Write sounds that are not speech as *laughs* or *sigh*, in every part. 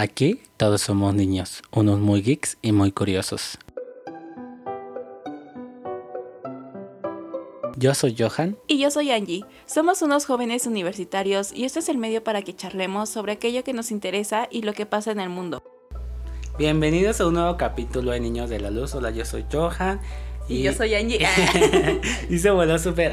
Aquí todos somos niños, unos muy geeks y muy curiosos. Yo soy Johan. Y yo soy Angie. Somos unos jóvenes universitarios y este es el medio para que charlemos sobre aquello que nos interesa y lo que pasa en el mundo. Bienvenidos a un nuevo capítulo de Niños de la Luz. Hola, yo soy Johan. Y, yo soy Angie. *laughs* y se volvió súper.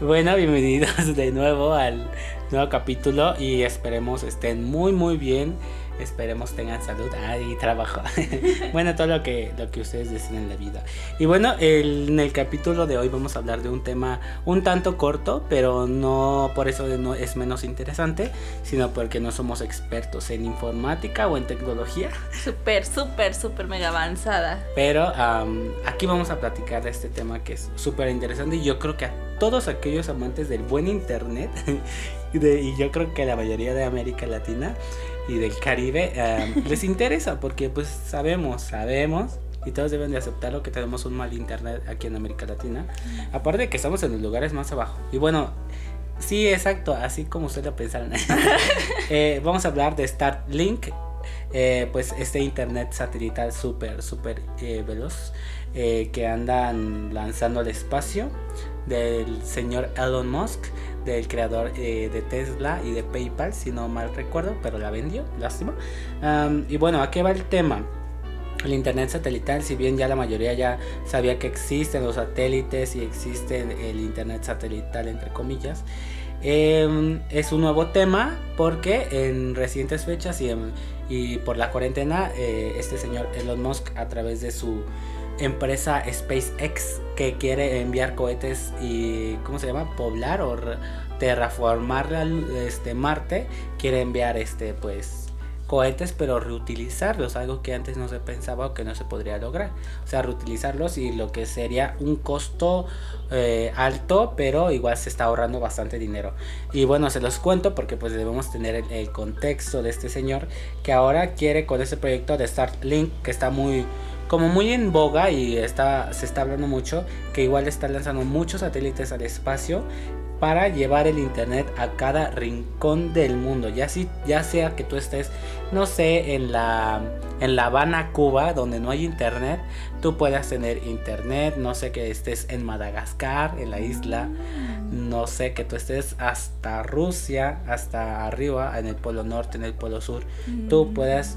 Bueno, bienvenidos de nuevo al nuevo capítulo y esperemos estén muy, muy bien. Esperemos tengan salud ah, y trabajo. *laughs* bueno, todo lo que, lo que ustedes deciden en la vida. Y bueno, en el capítulo de hoy vamos a hablar de un tema un tanto corto, pero no por eso no es menos interesante, sino porque no somos expertos en informática o en tecnología. Súper, súper, súper mega avanzada. Pero aquí vamos a platicar de este tema que es súper interesante y yo creo que a todos aquellos amantes del buen internet, *laughs* y yo creo que la mayoría de América Latina, y del Caribe eh, les interesa porque pues sabemos, sabemos y todos deben de aceptarlo que tenemos un mal internet aquí en América Latina. Aparte de que estamos en los lugares más abajo. Y bueno, sí, exacto, así como ustedes lo pensaron. *laughs* eh, vamos a hablar de Starlink. Eh, pues este internet satelital súper, súper eh, veloz eh, que andan lanzando al espacio del señor Elon Musk del creador eh, de Tesla y de PayPal, si no mal recuerdo, pero la vendió, lástima. y bueno, ¿a qué va el tema? El Internet satelital, si bien ya la mayoría ya sabía que existen los satélites y existe el Internet satelital, entre comillas, em, es un nuevo tema porque en recientes fechas y, y por la cuarentena, eh, este señor Elon Musk a través de su empresa SpaceX que quiere enviar cohetes y ¿cómo se llama? poblar o terraformar este Marte, quiere enviar este pues cohetes pero reutilizarlos, algo que antes no se pensaba o que no se podría lograr. O sea, reutilizarlos y lo que sería un costo eh, alto, pero igual se está ahorrando bastante dinero. Y bueno, se los cuento porque pues debemos tener el, el contexto de este señor que ahora quiere con ese proyecto de Starlink que está muy como muy en boga y está, se está hablando mucho, que igual está lanzando muchos satélites al espacio para llevar el internet a cada rincón del mundo. Ya, si, ya sea que tú estés, no sé, en la, en La Habana, Cuba, donde no hay internet, tú puedas tener internet. No sé que estés en Madagascar, en la isla. No sé que tú estés hasta Rusia, hasta arriba, en el polo norte, en el polo sur. Tú puedas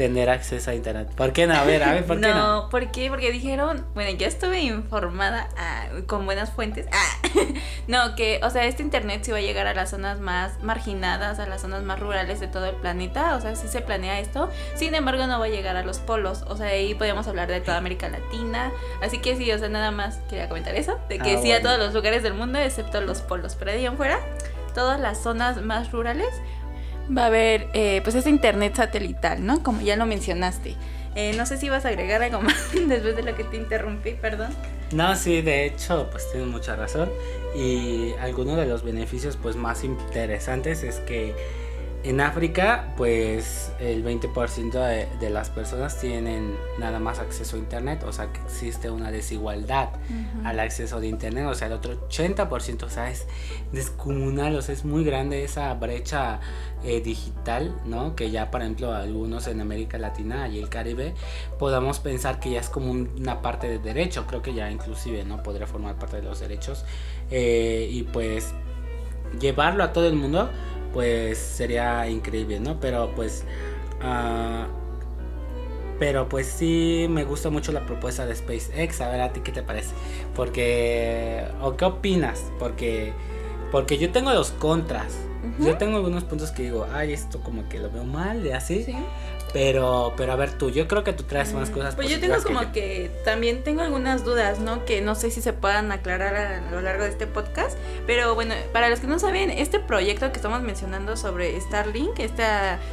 tener acceso a internet. ¿Por qué no? A ver, a ver, ¿por qué *laughs* no? No, ¿por qué? Porque dijeron, bueno, yo estuve informada ah, con buenas fuentes. Ah, *laughs* no, que, o sea, este internet sí va a llegar a las zonas más marginadas, a las zonas más rurales de todo el planeta. O sea, sí se planea esto. Sin embargo, no va a llegar a los polos. O sea, ahí podemos hablar de toda América Latina. Así que sí, o sea, nada más quería comentar eso. De que ah, sí a todos los lugares del mundo, excepto los polos. Pero de ahí en fuera, todas las zonas más rurales va a haber eh, pues ese internet satelital, ¿no? Como ya lo mencionaste. Eh, no sé si vas a agregar algo *laughs* más después de lo que te interrumpí, perdón. No, sí, de hecho, pues tienes mucha razón. Y alguno de los beneficios pues más interesantes es que en África, pues el 20% de, las personas tienen nada más acceso a Internet, o sea que existe una desigualdad al acceso de Internet, o sea, el otro 80%, o sea, es descomunal, o sea, es muy grande esa brecha eh, digital, ¿no? Que ya, por ejemplo, algunos en América Latina y el Caribe podamos pensar que ya es como una parte de derecho, creo que ya inclusive, ¿no? Podría formar parte de los derechos, eh, y pues llevarlo a todo el mundo pues sería increíble, ¿no? Pero pues... Uh, pero pues sí me gusta mucho la propuesta de SpaceX. A ver a ti qué te parece. Porque... ¿O qué opinas? Porque... Porque yo tengo los contras. Yo tengo algunos puntos que digo, ay, esto como que lo veo mal, y así. ¿Sí? Pero, pero a ver tú, yo creo que tú traes más mm, cosas. Pues yo tengo como que, también tengo algunas dudas, ¿no? Que no sé si se puedan aclarar a lo largo de este podcast. Pero bueno, para los que no saben, este proyecto que estamos mencionando sobre Starlink, este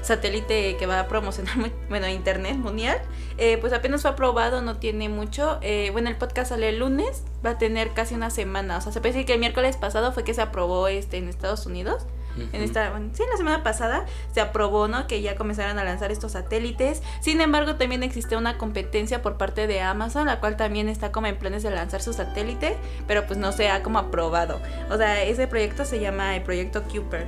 satélite que va a promocionar, *laughs* bueno, Internet mundial, eh, pues apenas fue aprobado, no tiene mucho. Eh, bueno, el podcast sale el lunes, va a tener casi una semana. O sea, se puede decir que el miércoles pasado fue que se aprobó este en Estados Unidos. En esta, sí, la semana pasada se aprobó, ¿no? Que ya comenzaron a lanzar estos satélites. Sin embargo, también existe una competencia por parte de Amazon, la cual también está como en planes de lanzar su satélite, pero pues no se ha como aprobado. O sea, ese proyecto se llama el proyecto Cooper.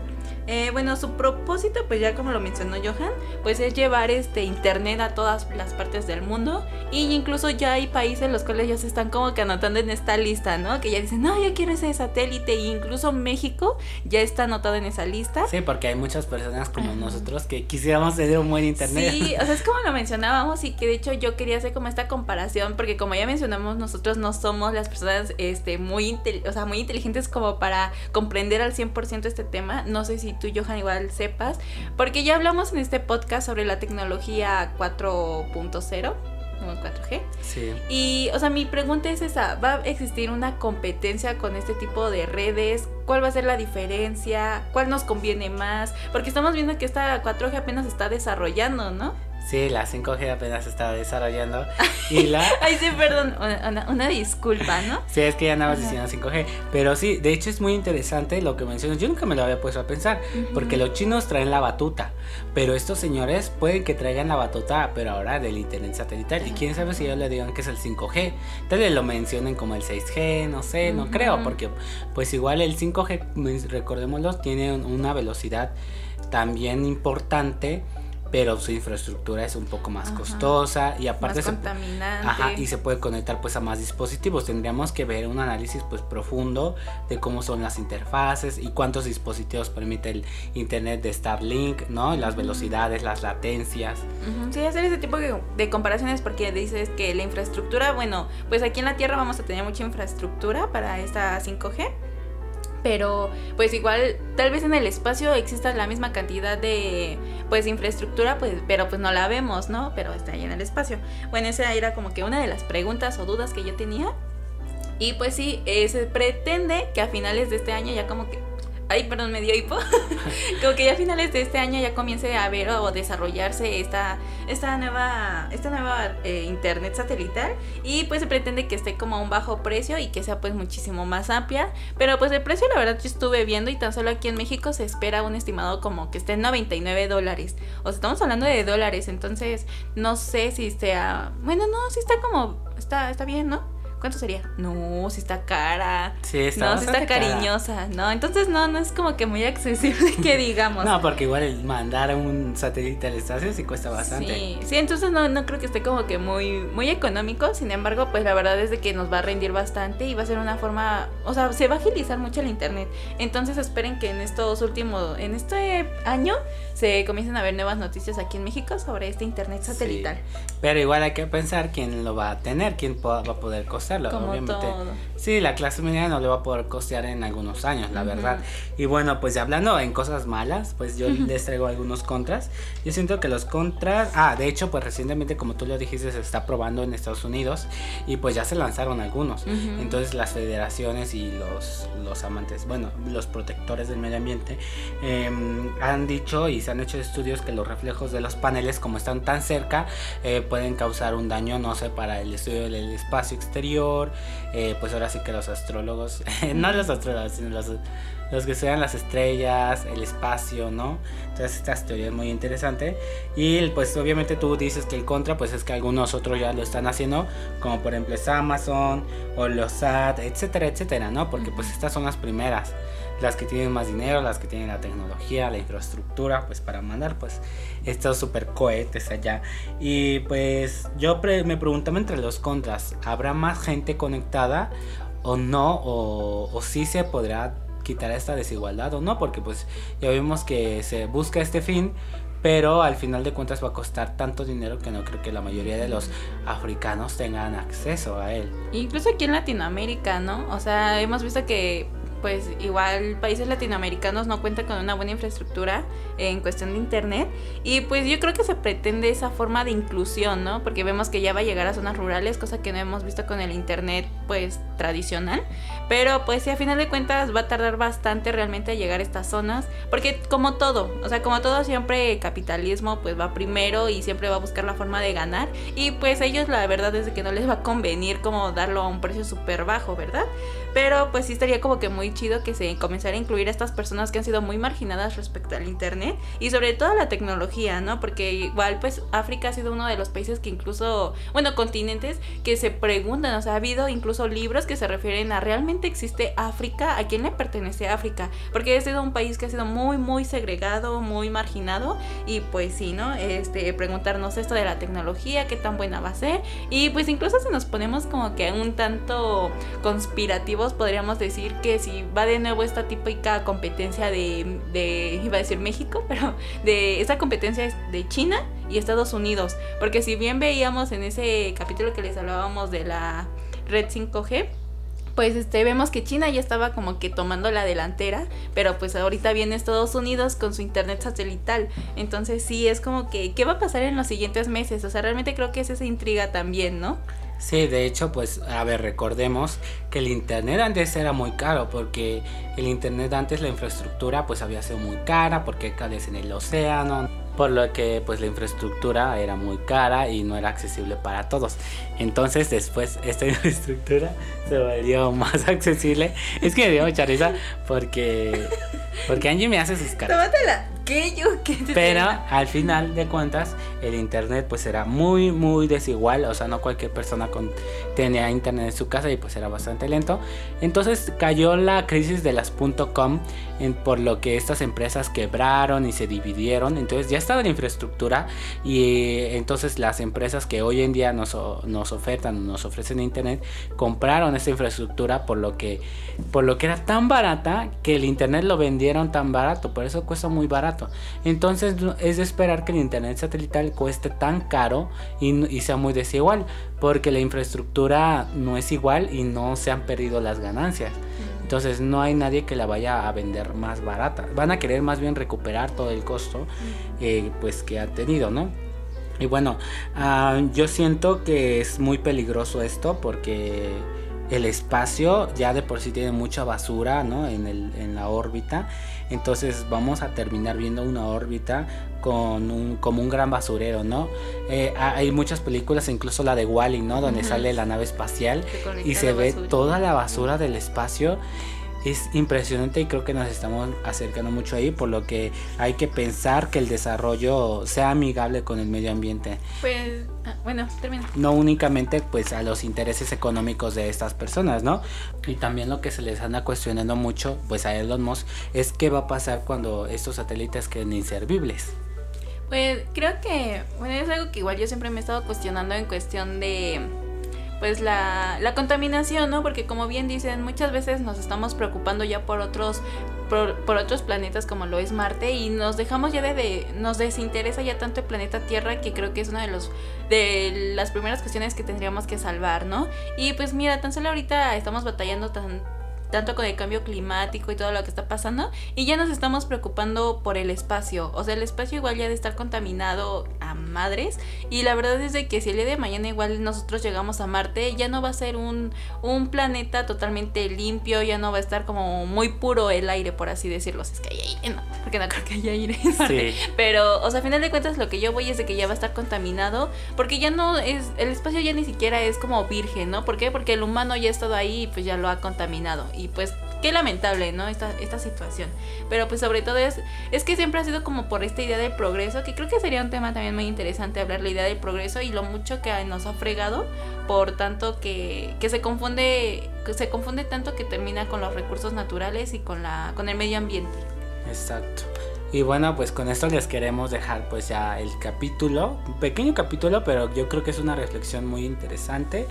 Eh, bueno, su propósito, pues ya como lo mencionó Johan, pues es llevar este internet a todas las partes del mundo. Y incluso ya hay países en los cuales ya se están como que anotando en esta lista, ¿no? Que ya dicen, no, yo quiero ese satélite. E incluso México ya está anotado en esa lista. Sí, porque hay muchas personas como nosotros que quisiéramos tener un buen internet. Sí, o sea, es *laughs* como lo mencionábamos y que de hecho yo quería hacer como esta comparación, porque como ya mencionamos, nosotros no somos las personas este, muy, o sea, muy inteligentes como para comprender al 100% este tema. No sé si tú, Johan, igual sepas, porque ya hablamos en este podcast sobre la tecnología 4.0. 4G. Sí. Y, o sea, mi pregunta es esa, ¿va a existir una competencia con este tipo de redes? ¿Cuál va a ser la diferencia? ¿Cuál nos conviene más? Porque estamos viendo que esta 4G apenas está desarrollando, ¿no? Sí, la 5G apenas se está desarrollando. *laughs* Y la. Ay, sí, perdón, una, disculpa, ¿no? Sí, es que ya andabas diciendo 5G. Pero sí, de hecho es muy interesante lo que mencionas. Yo nunca me lo había puesto a pensar. Porque los chinos traen la batuta. Pero estos señores pueden que traigan la batuta, pero ahora del internet satelital. Y quién sabe si ellos le digan que es el 5G. Tal vez lo mencionen como el 6G, no sé, no creo. Porque, pues igual el 5G, recordémoslo, tiene una velocidad también importante pero su infraestructura es un poco más costosa y aparte más contaminante. ajá, y se puede conectar pues a más dispositivos. Tendríamos que ver un análisis pues profundo de cómo son las interfaces y cuántos dispositivos permite el internet de Starlink, ¿no? Las velocidades, las latencias. Sí, hacer ese tipo de comparaciones porque dices que la infraestructura, bueno, pues aquí en la Tierra vamos a tener mucha infraestructura para esta 5G pero pues igual tal vez en el espacio exista la misma cantidad de pues infraestructura pues pero pues no la vemos no pero está ahí en el espacio. Bueno esa era como que una de las preguntas o dudas que yo tenía. Y pues sí eh, se pretende que a finales de este año ya como que Ay, perdón, me dio hipo. *laughs* como que ya a finales de este año ya comience a ver o desarrollarse esta, esta nueva, esta nueva eh, internet satelital. Y pues se pretende que esté como a un bajo precio y que sea pues muchísimo más amplia. Pero pues el precio la verdad yo estuve viendo y tan solo aquí en México se espera un estimado como que esté en 99 dólares. O sea, estamos hablando de dólares. Entonces no sé si sea... Bueno, no, sí está como... Está, está bien, ¿no? ¿Cuánto sería? No, si está cara. Sí, está No, si está cariñosa. No, entonces no, no es como que muy accesible que *laughs* digamos. no, porque igual el mandar un satélite al espacio sí cuesta bastante. Sí, sí, entonces no, no creo que esté como que muy, muy económico. Sin embargo, pues la verdad es de que nos va a rendir bastante y va a ser una forma, o sea, se va a agilizar mucho el internet. Entonces esperen que en estos últimos, en este año se comiencen a ver nuevas noticias aquí en México sobre este internet satelital. Pero igual hay que pensar quién lo va a tener, quién va a poder costearlo. Como Obviamente, todo. Sí, la clase media no le va a poder costear en algunos años, la verdad. Y bueno, pues ya hablando en cosas malas, pues yo les traigo algunos contras. Yo siento que los contras, ah, de hecho, pues recientemente, como tú lo dijiste, se está probando en Estados Unidos y pues ya se lanzaron algunos. Entonces las federaciones y los, los amantes, bueno, los protectores del medio ambiente em, han dicho y se han hecho estudios que los reflejos de los paneles, como están tan cerca, eh, pueden causar un daño, no sé, para el estudio del espacio exterior. Eh, pues ahora sí que los astrólogos, *laughs* no los astrólogos, sino los, los que estudian las estrellas, el espacio, ¿no? Entonces esta teoría es muy interesante. Y pues obviamente tú dices que el contra, pues es que algunos otros ya lo están haciendo, como por ejemplo es Amazon o los SAT, etcétera, etcétera, ¿no? Porque pues estas son las primeras las que tienen más dinero, las que tienen la tecnología, la infraestructura, pues para mandar pues estos super cohetes allá. Y pues yo me preguntaba entre los contras, ¿habrá más gente conectada o no? O, o sí se podrá quitar esta desigualdad o no? Porque pues ya vimos que se busca este fin, pero al final de cuentas va a costar tanto dinero que no creo que la mayoría de los africanos tengan acceso a él. Incluso aquí en Latinoamérica, ¿no? O sea, hemos visto que pues igual países latinoamericanos no cuentan con una buena infraestructura en cuestión de internet y pues yo creo que se pretende esa forma de inclusión, ¿no? Porque vemos que ya va a llegar a zonas rurales, cosa que no hemos visto con el internet pues tradicional, pero pues sí a final de cuentas va a tardar bastante realmente a llegar a estas zonas, porque como todo, o sea, como todo siempre capitalismo pues va primero y siempre va a buscar la forma de ganar y pues ellos la verdad es que no les va a convenir como darlo a un precio súper bajo, ¿verdad? Pero pues sí estaría como que muy chido que se comenzara a incluir a estas personas que han sido muy marginadas respecto al internet y sobre todo a la tecnología, ¿no? Porque igual pues África ha sido uno de los países que incluso, bueno, continentes que se preguntan, o sea, ha habido incluso libros que se refieren a realmente existe África, a quién le pertenece África, porque ha sido un país que ha sido muy muy segregado, muy marginado y pues sí, ¿no? Este preguntarnos esto de la tecnología, qué tan buena va a ser y pues incluso si nos ponemos como que un tanto podríamos decir que si va de nuevo esta típica competencia de, de iba a decir México, *laughs* pero de esa competencia de China y Estados Unidos, porque si bien veíamos en ese capítulo que les hablábamos de la red 5G, pues este vemos que China ya estaba como que tomando la delantera, pero pues ahorita viene Estados Unidos con su internet satelital. Entonces sí es como que ¿qué va a pasar en los siguientes meses? O sea, realmente creo que es esa intriga también, ¿no? Sí, de hecho, pues, a ver, recordemos que el internet antes era muy caro, porque el internet antes la infraestructura pues había sido muy cara, porque caes en el océano, por lo que pues la infraestructura era muy cara y no era accesible para todos. Entonces después esta *laughs* infraestructura se volvió más accesible. Es que me dio mucha risa porque porque Angie me hace sus caras. ¿Qué yo? ¿Qué Pero al final de cuentas el internet pues era muy muy desigual, o sea, no cualquier persona con, tenía internet en su casa y pues era bastante lento. Entonces cayó la crisis de las .com en, por lo que estas empresas quebraron y se dividieron. Entonces ya estaba la infraestructura y entonces las empresas que hoy en día nos, nos ofertan, nos ofrecen internet, compraron esta infraestructura por lo que por lo que era tan barata que el internet lo vendieron tan barato, por eso cuesta muy barato. Entonces es de esperar que el internet satelital cueste tan caro y, sea muy desigual, porque la infraestructura no es igual y no se han perdido las ganancias. Entonces no hay nadie que la vaya a vender más barata. Van a querer más bien recuperar todo el costo eh, pues que ha tenido, ¿no? Y bueno, ah, yo siento que es muy peligroso esto porque el espacio ya de por sí tiene mucha basura ¿no? en, el, en la órbita. Entonces vamos a terminar viendo una órbita con un, como un gran basurero, ¿no? Eh, hay muchas películas, incluso la de Wally, ¿no? Donde sale la nave espacial y se ve toda la basura del espacio es impresionante y creo que nos estamos acercando mucho ahí, por lo que hay que pensar que el desarrollo sea amigable con el medio ambiente. Pues, ah, bueno, termina. No únicamente pues a los intereses económicos de estas personas, ¿no? Y también lo que se les anda cuestionando mucho pues a Elon Musk es qué va a pasar cuando estos satélites queden inservibles. Pues creo que, bueno, es algo que igual yo siempre me he estado cuestionando en cuestión de pues la, la, contaminación, ¿no? Porque como bien dicen, muchas veces nos estamos preocupando ya por otros por, otros planetas como lo es Marte y nos dejamos ya de, nos desinteresa ya tanto el planeta Tierra que creo que es una de los de las primeras cuestiones que tendríamos que salvar, ¿no? Y pues mira, tan solo ahorita estamos batallando tan tanto con el cambio climático y todo lo que está pasando, y ya nos estamos preocupando por el espacio. O sea, el espacio igual ya de estar contaminado a madres, y la verdad es de que si el día de mañana igual nosotros llegamos a Marte, ya no va a ser un, un planeta totalmente limpio, ya no va a estar como muy puro el aire, por así decirlo. es que hay aire, no, porque no creo que haya aire *laughs* en Marte. Pero, o sea, a final de cuentas lo que yo voy es de que ya va a estar contaminado, porque ya no es, el espacio ya ni siquiera es como virgen, ¿no? ¿Por qué? Porque el humano ya ha estado ahí y pues ya lo ha contaminado y pues qué lamentable, ¿no? Esta, esta situación. Pero pues sobre todo es, es que siempre ha sido como por esta idea del progreso, que creo que sería un tema también muy interesante hablar la idea del progreso y lo mucho que nos ha fregado por tanto que, que se confunde, que se confunde tanto que termina con los recursos naturales y con la, con el medio ambiente. Exacto. Y bueno, pues con esto les queremos dejar pues ya el capítulo, un pequeño capítulo, pero yo creo que es una reflexión muy interesante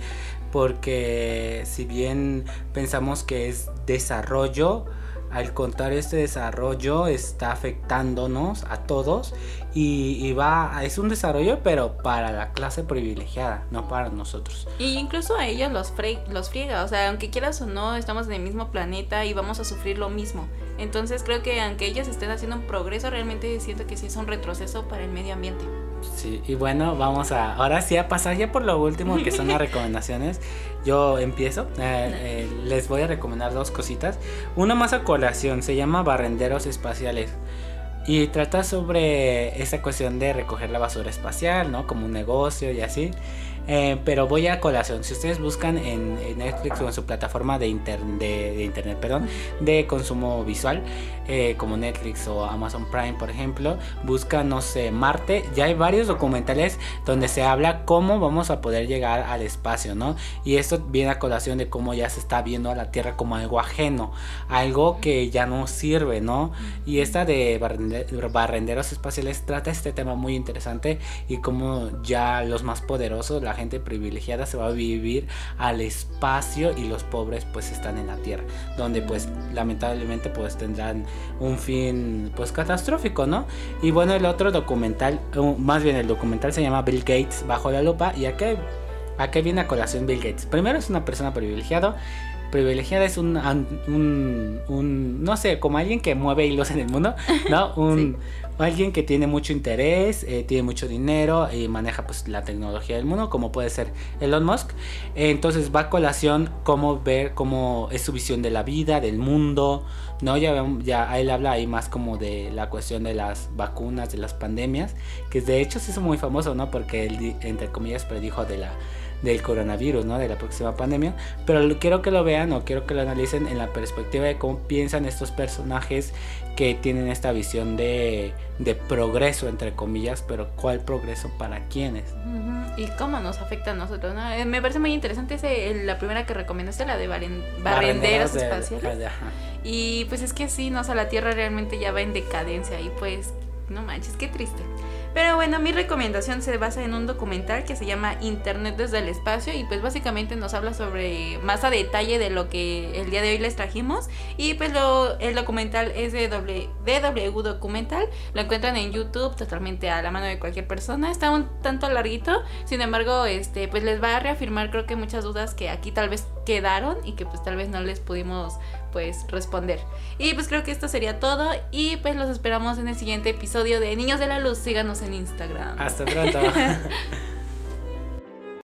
porque si bien pensamos que es desarrollo, al contar este desarrollo está afectándonos a todos y, va es un desarrollo pero para la clase privilegiada no para nosotros. Y incluso a ellos los los friega o sea aunque quieras o no estamos en el mismo planeta y vamos a sufrir lo mismo entonces creo que aunque ellos estén haciendo un progreso realmente siento que sí es un retroceso para el medio ambiente Sí, y bueno, vamos a ahora sí a pasar ya por lo último que son las *laughs* recomendaciones. Yo empiezo, eh, eh, les voy a recomendar dos cositas. Una más a colación, se llama Barrenderos Espaciales. Y trata sobre esa cuestión de recoger la basura espacial, ¿no? Como un negocio y así. Eh, pero voy a colación. Si ustedes buscan en, Netflix o en su plataforma de, de, internet, perdón, de consumo visual, eh, como Netflix o Amazon Prime, por ejemplo, buscan, no sé, Marte. Ya hay varios documentales donde se habla cómo vamos a poder llegar al espacio, ¿no? Y esto viene a colación de cómo ya se está viendo a la Tierra como algo ajeno, algo que ya no sirve, ¿no? Y esta de barrenderos espaciales trata este tema muy interesante y cómo ya los más poderosos, la gente privilegiada se va a vivir al espacio y los pobres pues están en la tierra, donde pues lamentablemente pues tendrán un fin pues catastrófico, ¿no? Y bueno, el otro documental, más bien el documental se llama Bill Gates bajo la lupa y a qué, a qué viene a colación Bill Gates. Primero es una persona privilegiada privilegiada es un, un, no sé, como alguien que mueve hilos en el mundo, ¿no? *laughs* Un, alguien que tiene mucho interés, eh, tiene mucho dinero y maneja pues la tecnología del mundo, como puede ser Elon Musk. entonces va a colación cómo ver cómo es su visión de la vida, del mundo, ¿no? Ya, ya él habla ahí más como de la cuestión de las vacunas, de las pandemias, que de hecho se hizo muy famoso, ¿no? Porque él, entre comillas, predijo de la del coronavirus, ¿no? De la próxima pandemia. Pero quiero que lo vean o quiero que lo analicen en la perspectiva de cómo piensan estos personajes que tienen esta visión de, de progreso, entre comillas, pero ¿cuál progreso para quiénes? Y cómo nos afecta a nosotros, ¿no? Eh, me parece muy interesante ese, la primera que recomendaste, la de barrenderos espaciales. y pues es que sí, no, o sea, la Tierra realmente ya va en decadencia y pues, no manches, qué triste. Pero bueno, mi recomendación se basa en un documental que se llama Internet desde el espacio y pues básicamente nos habla sobre más a detalle de lo que el día de hoy les trajimos. Y pues lo, el documental es de DW Documental, lo encuentran en YouTube totalmente a la mano de cualquier persona, está un tanto larguito, sin embargo, este pues les va a reafirmar creo que muchas dudas que aquí tal vez quedaron y que pues tal vez no les pudimos pues responder. Y pues creo que esto sería todo y pues los esperamos en el siguiente episodio de Niños de la Luz. Síganos en Instagram. Hasta pronto. *laughs*